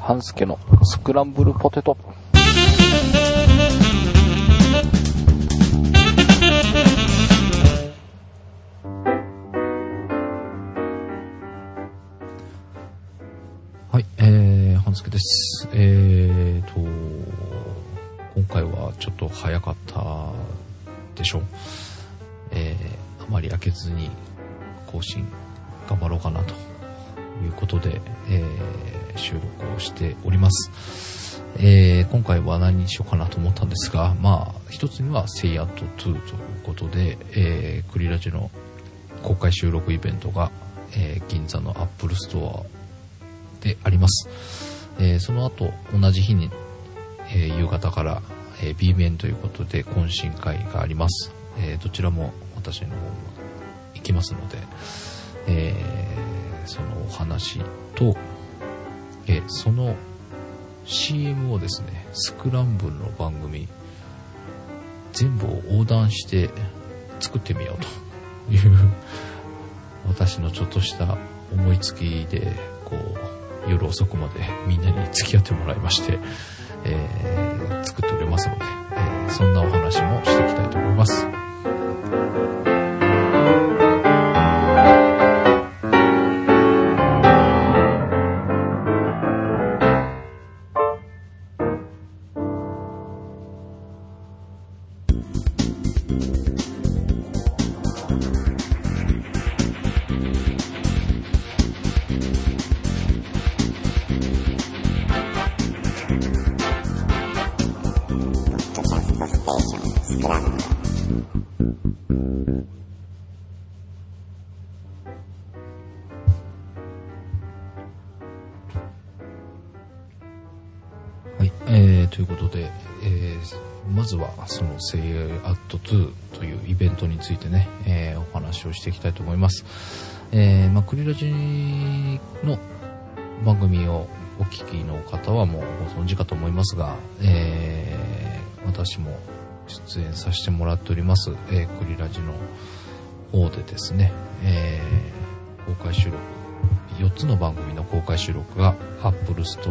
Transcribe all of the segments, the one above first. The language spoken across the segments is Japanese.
半助のスクランブルポテト。はい、えー、半助です。えーと、今回はちょっと早かったでしょう。えー、あまり開けずに更新頑張ろうかなということで、えー、収録をしております。えー、今回は何にしようかなと思ったんですが、まあ、一つには Say At 2ということで、えー、クリラジの公開収録イベントが、えー、銀座の Apple Store であります。えーその後、同じ日に、えー夕方から、えー B 面ということで懇親会があります。えーどちらも私の方も行きますので、えーそのお話と、えその CM をですね、スクランブルの番組、全部を横断して作ってみようという私のちょっとした思いつきでこう夜遅くまでみんなに付き合ってもらいまして、えー作っておりますので、えーそんなお話もしていきたいと思います。はい、えー、ということで、えーまずはその Say At 2というイベントについてね、えーお話をしていきたいと思います。えーまあ、クリラジの番組をお聞きの方はもうご存知かと思いますが、えー私も出演させてもらっております、えークリラジの方でですね、えー公開収録、4つの番組の公開収録が Apple Store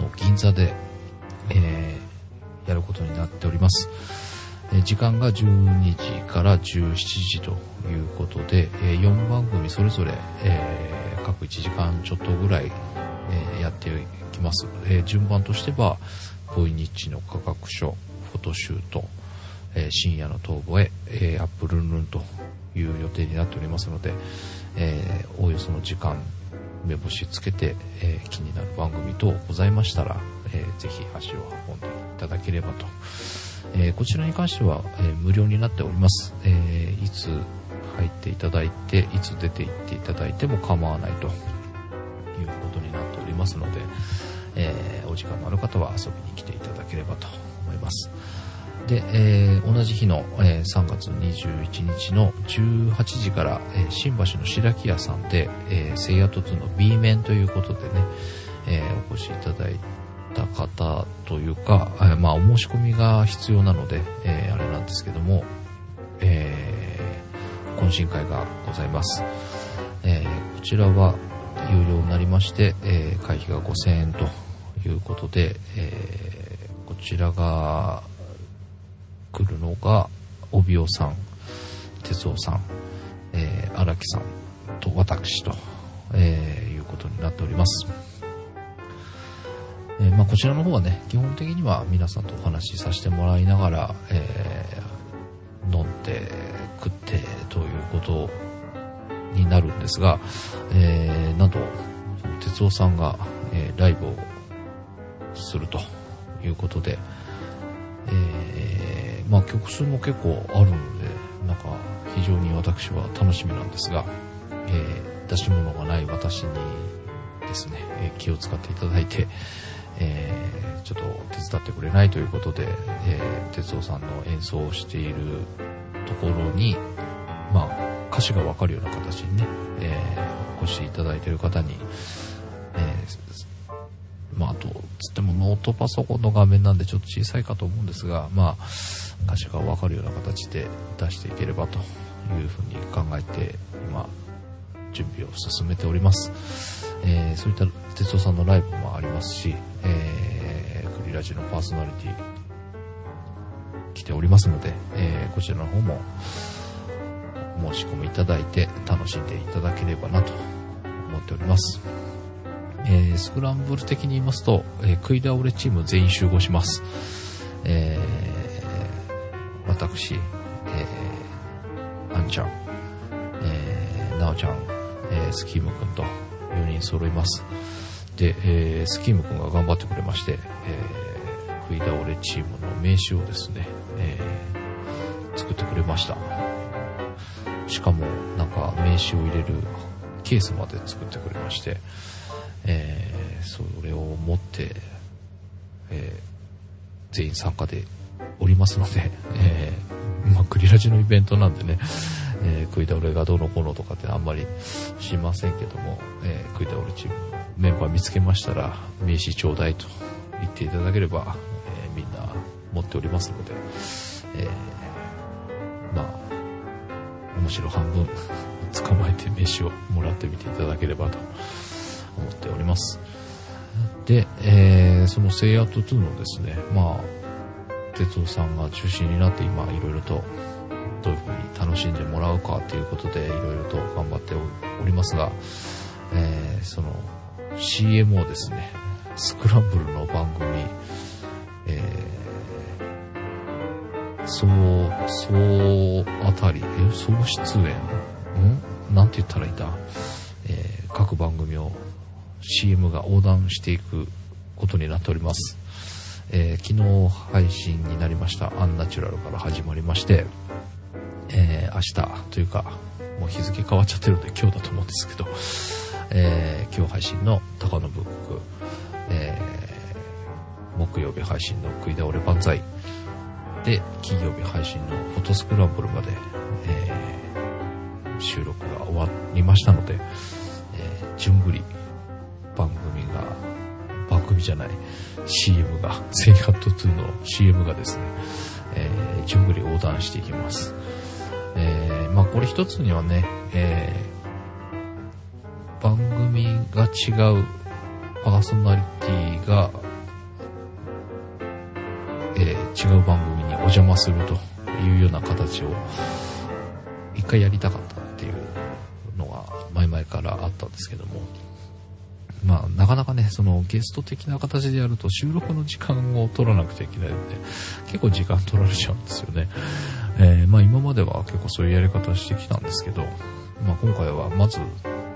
の銀座で、えーやることになっております。時間が12時から17時ということで、4番組それぞれ、えー各1時間ちょっとぐらい、えーやっていきます。えー順番としては、ボイニッチの価格書、フォトシュート、えー深夜の遠吠え、えーアップルンルンという予定になっておりますので、えーおおよその時間、目星つけて、えー気になる番組等ございましたら、えーぜひ足を運んでいただければと。えーこちらに関しては、え無料になっております。えいつ入っていただいて、いつ出て行っていただいても構わないということになっておりますので、えお時間のある方は遊びに来ていただければとます。で、えー同じ日の、えー3月21日の18時から、えー新橋の白木屋さんで、えー、セイアト2の B 面ということでね、えお越しいただいた方というか、えまあお申し込みが必要なので、えあれなんですけども、え懇親会がございます。えこちらは有料になりまして、え会費が5000円ということで、えーこちらが来るのが、帯尾さん、哲夫さん、えー荒木さんと私と、えーいうことになっております。えーまあ、こちらの方はね、基本的には皆さんとお話しさせてもらいながら、え飲んで食ってということになるんですが、えーなんと、哲夫さんが、えライブをするということで、えーまあ曲数も結構あるので、なんか非常に私は楽しみなんですが、えー出し物がない私にですね、え気を使っていただいて、えーちょっと手伝ってくれないということで、えー哲夫さんの演奏をしているところに、まあ、歌詞がわかるような形にね、えーお越しいただいている方に、まあ、あと、つってもノートパソコンの画面なんでちょっと小さいかと思うんですが、まあ、歌詞がわかるような形で出していければというふうに考えて、今、準備を進めております。えーそういった哲夫さんのライブもありますし、えークリラジのパーソナリティ来ておりますので、えーこちらの方も申し込みいただいて楽しんでいただければなと思っております。えースクランブル的に言いますと、えー食い倒れチーム全員集合します。えー私、えー、あんちゃん、えー、なおちゃん、えースキームくんと4人揃います。で、えースキームくんが頑張ってくれまして、えー食い倒れチームの名刺をですね、えー作ってくれました。しかも、なんか名刺を入れるケースまで作ってくれまして、えーそれを持って、えー全員参加でおりますので、えーまあ、クリラジのイベントなんでね、えー食い倒れがどうのこうのとかってあんまりしませんけども、えー食い倒れチームメンバー見つけましたら名刺ちょうだいと言っていただければ、えーみんな持っておりますので、えーまあ面白半分 捕まえて名刺をもらってみていただければと思っております。で、えーそのセイアウト2のですねまあ哲夫さんが中心になって今いろいろとどういうふうに楽しんでもらうかということでいろいろと頑張っておりますが、えーその CM をですねスクランブルの番組、えー、そう、そうあたり、え、総出演？ん？なんて言ったらいいんだ、えー各番組を CM が横断していくことになっております。えー昨日配信になりましたアンナチュラルから始まりまして、えー明日というか、もう日付変わっちゃってるんで今日だと思うんですけど、えー今日配信の高野ブック、えー木曜日配信の食い倒れ万歳、で、金曜日配信のフォトスクランブルまで、え収録が終わりましたので、えー、順繰り番組が、番組じゃない、CM が、セイハット2の CM がですね、えー順繰り横断していきます。えーまあこれ一つにはね、えー番組が違うパーソナリティが、えー違う番組にお邪魔するというような形を一回やりたかったっていうのが前々からあったんですけども、まあなかなかね、そのゲスト的な形でやると収録の時間を取らなくちゃいけないので、結構時間取られちゃうんですよね。えーまあ今までは結構そういうやり方をしてきたんですけど、まあ今回はまず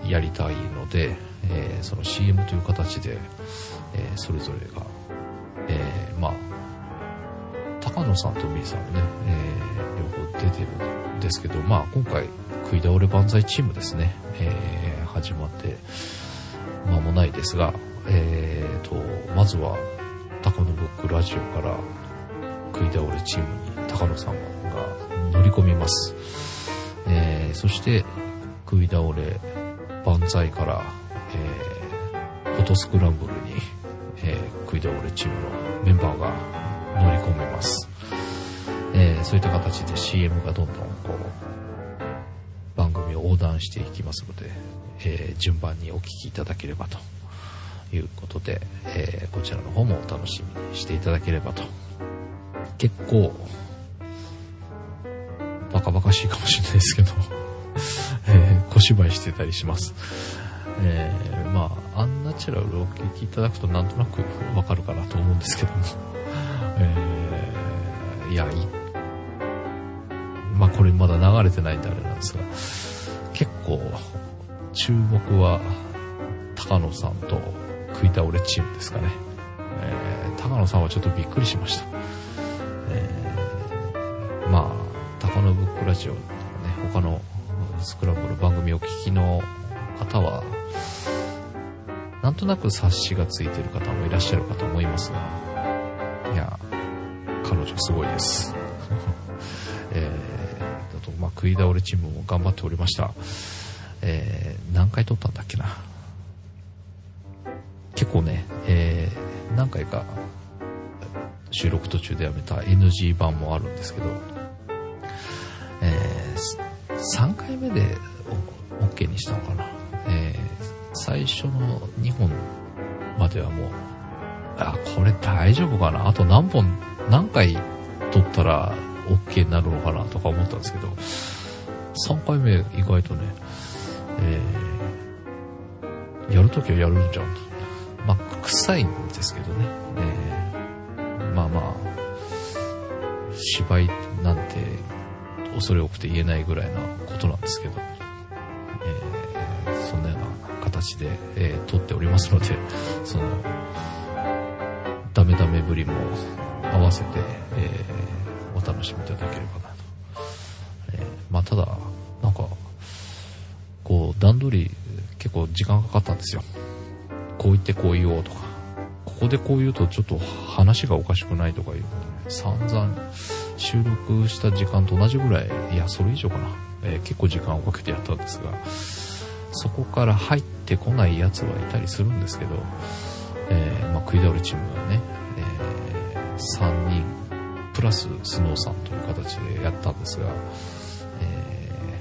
やりたいので、えーその CM という形で、えーそれぞれが、えまあ高野さんとミーさんもね、えー両方出てるんですけど、まあ今回、食い倒れ万歳チームですね、えー始まって間もないですが、えーと、まずは、高野ブックラジオから食い倒れチームに高野さんが乗り込みます。えーそして、食い倒れ万歳から、えーフォトスクランブルに、えー食い倒れチームのメンバーが乗り込みます。えーそういった形で CM がどんどんこう、番組を横断していきますので、えー順番にお聞きいただければということで、えーこちらの方もお楽しみにしていただければと。結構、バカバカしいかもしれないですけど、えー小芝居してたりします。えーまあ、アンナチュラルをお聞きいただくとなんとなくわかるかなと思うんですけども、えーいや、いまあこれまだ流れてないんであれなんですが、結構、注目は、高野さんと食い倒れチームですかね。えー高野さんはちょっとびっくりしました。えーまあ、高野ブックラジオとかね、他のスクランブル番組を聞きの方は、なんとなく察しがついてる方もいらっしゃるかと思いますが、いや、彼女すごいです。えー、あと、まあ、食い倒れチームも頑張っておりました。えー、何回撮ったんだっけな。結構ね、えー、何回か収録途中でやめた NG 版もあるんですけど、えー、3回目で OK にしたのかな。え、最初の2本まではもう、あ、これ大丈夫かなあと何本、何回撮ったら OK になるのかなとか思ったんですけど、3回目意外とね、えー、やるときはやるんじゃんと。まあ、臭いんですけどね。えー、まあまあ、芝居なんて恐れ多くて言えないぐらいなことなんですけど、えー、そんなような形で、えー、撮っておりますので、その、ダメダメぶりも合わせて、えー、お楽しみいただければなと。えー、まあただ、なんか、段取り結構時間かかったんですよ。こう言ってこう言おうとか、ここでこう言うとちょっと話がおかしくないとかいうので、ね、散々収録した時間と同じぐらい、いや、それ以上かな。えー、結構時間をかけてやったんですが、そこから入ってこない奴はいたりするんですけど、えー、まあ、食い倒れチームがね、えー、3人、プラススノーさんという形でやったんですが、え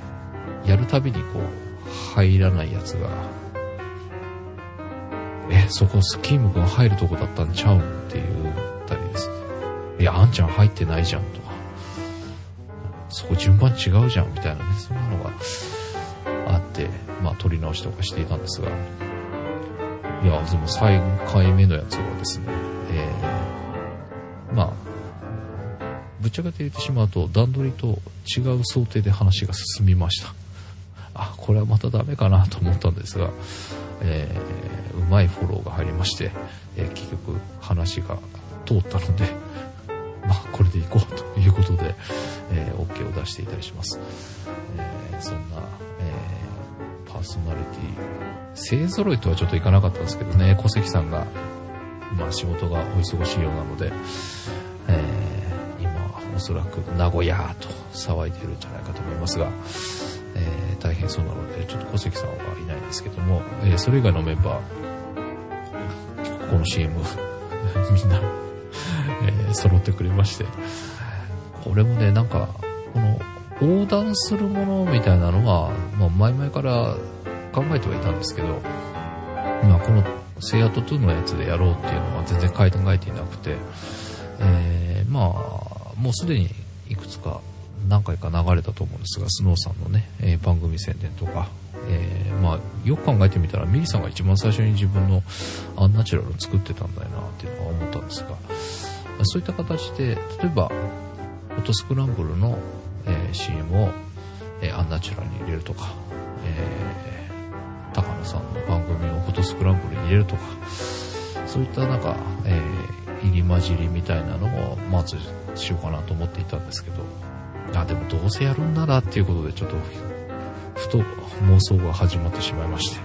ー、やるたびにこう、入らない奴が、え、そこスキーム君入るとこだったんちゃうんって言ったりです。いや、あんちゃん入ってないじゃんとか、そこ順番違うじゃんみたいなね、そんなのがあって、まあ撮り直しとかしていたんですが、いや、でも3回目のやつはですね、えー、まあ、ぶっちゃけて言ってしまうと段取りと違う想定で話が進みました。これはまたダメかなと思ったんですが、えー、うまいフォローが入りまして、えー、結局話が通ったので、まあ、これでいこうということで、えー、OK を出していたりします。えー、そんな、えー、パーソナリティ、勢揃いとはちょっといかなかったんですけどね、小関さんが、ま、仕事がお忙しいようなので、えー、今、おそらく名古屋と騒いでいるんじゃないかと思いますが、えー、大変そうなので、ちょっと小関さんはいないんですけども、えー、それ以外のメンバー、この CM、みんな、えー、揃ってくれまして、これもね、なんか、この、横断するものみたいなのは、まあ、前々から考えてはいたんですけど、まあ、この、セイアット2のやつでやろうっていうのは全然考えていなくて、えー、まあ、もうすでにいくつか何回か流れたと思うんですが、スノーさんのね、えー、番組宣伝とか、えー、まあ、よく考えてみたら、ミリさんが一番最初に自分のアンナチュラルを作ってたんだよなっていうのは思ったんですが、そういった形で、例えば、フォトスクランブルの、え、CM を、え、アンナチュラルに入れるとか、え、高野さんの番組をフォトスクランブルに入れるとか、そういったなんか、え、入り混じりみたいなのをまずしようかなと思っていたんですけど、あ、でもどうせやるんならっていうことでちょっと、ふと妄想が始まってしまいまして、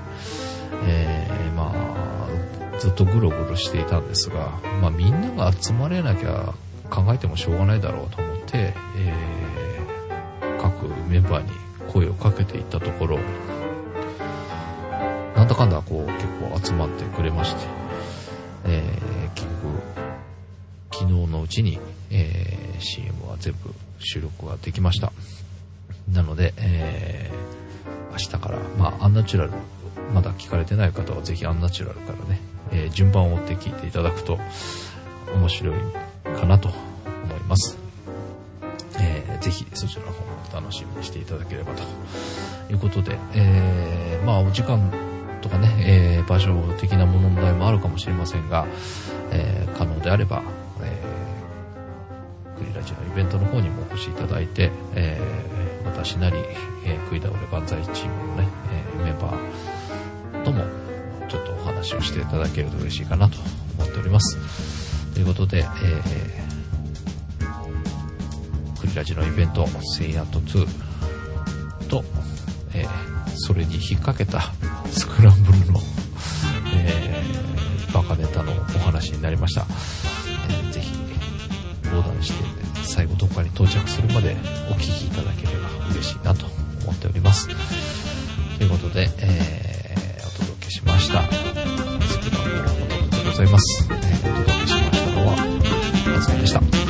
えー、まあ、ずっとぐるぐるしていたんですが、まあみんなが集まれなきゃ考えてもしょうがないだろうと思って、えー、各メンバーに声をかけていったところ、なんだかんだこう結構集まってくれまして、えー、結局、昨日のうちに、えー、CM は全部収録ができました。なので、えー、明日から、まあ、アンナチュラル、まだ聞かれてない方はぜひアンナチュラルからね、えー、順番を追って聞いていただくと面白いかなと思います。えー、ぜひそちらの方も楽しみにしていただければということで、えー、まあお時間とかね、えー、場所的な問題もあるかもしれませんが、えー、可能であれば、ラジのイベントの方にもお越しいただいて、えー、私なり、えー、食い倒れ万歳チームのね、えー、メンバーともちょっとお話をしていただけると嬉しいかなと思っております。ということで、えー、クリラジのイベント、セイアット2と、えー、それに引っ掛けたスクランブルの、えー、バカネタのお話になりました。ぜひ、横断して岡に到着するまでお聴きいただければ嬉しいなと思っております。ということで、えー、お届けしました。スクランのことでございます。えー、お届けしましたのは、松井でした。